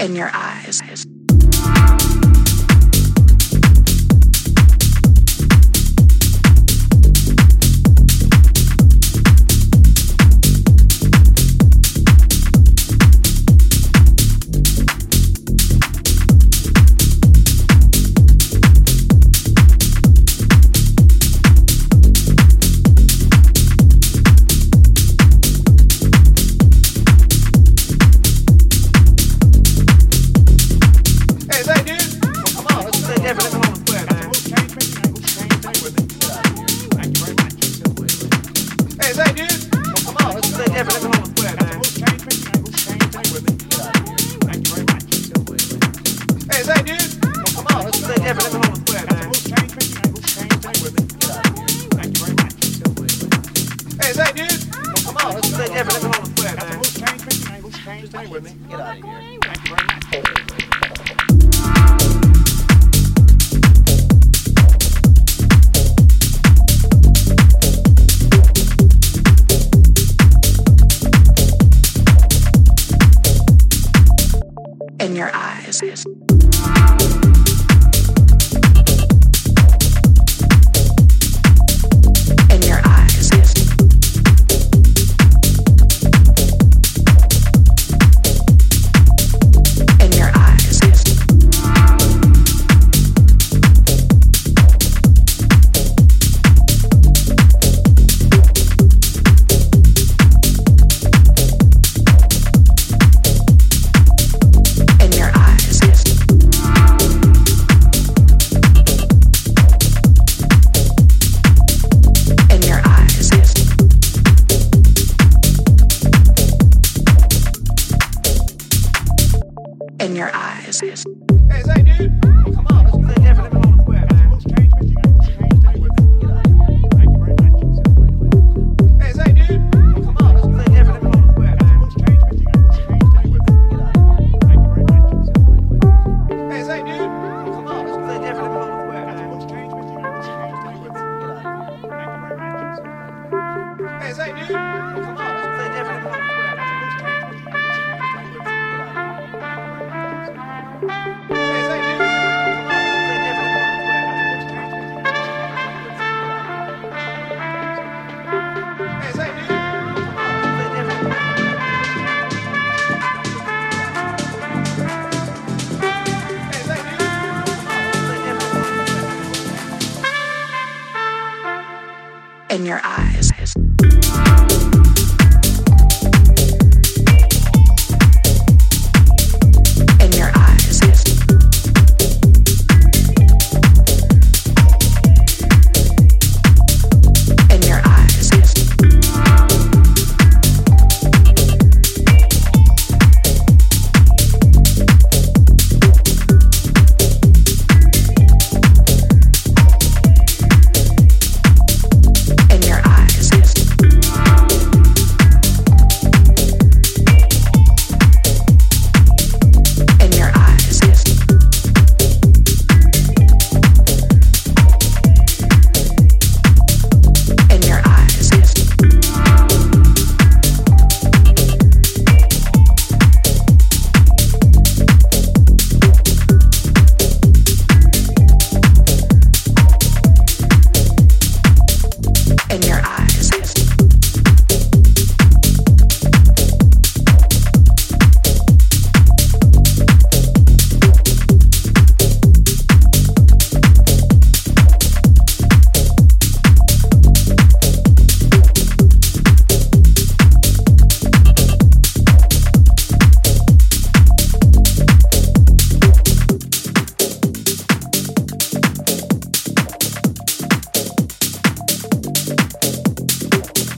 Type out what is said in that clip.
in your eyes. On, let's play different. Come on, play, man. Get out of here. In your eyes. In your eyes. Hey, is that dude? Come on, let's play different. Come on, play, man. Hey, is that dude? Come on, let's play different. Come on, play, man. Hey, is that dude? Come on, let's play different. Come on, play, man. Hey, is that dude? Come on, let's in your eyes.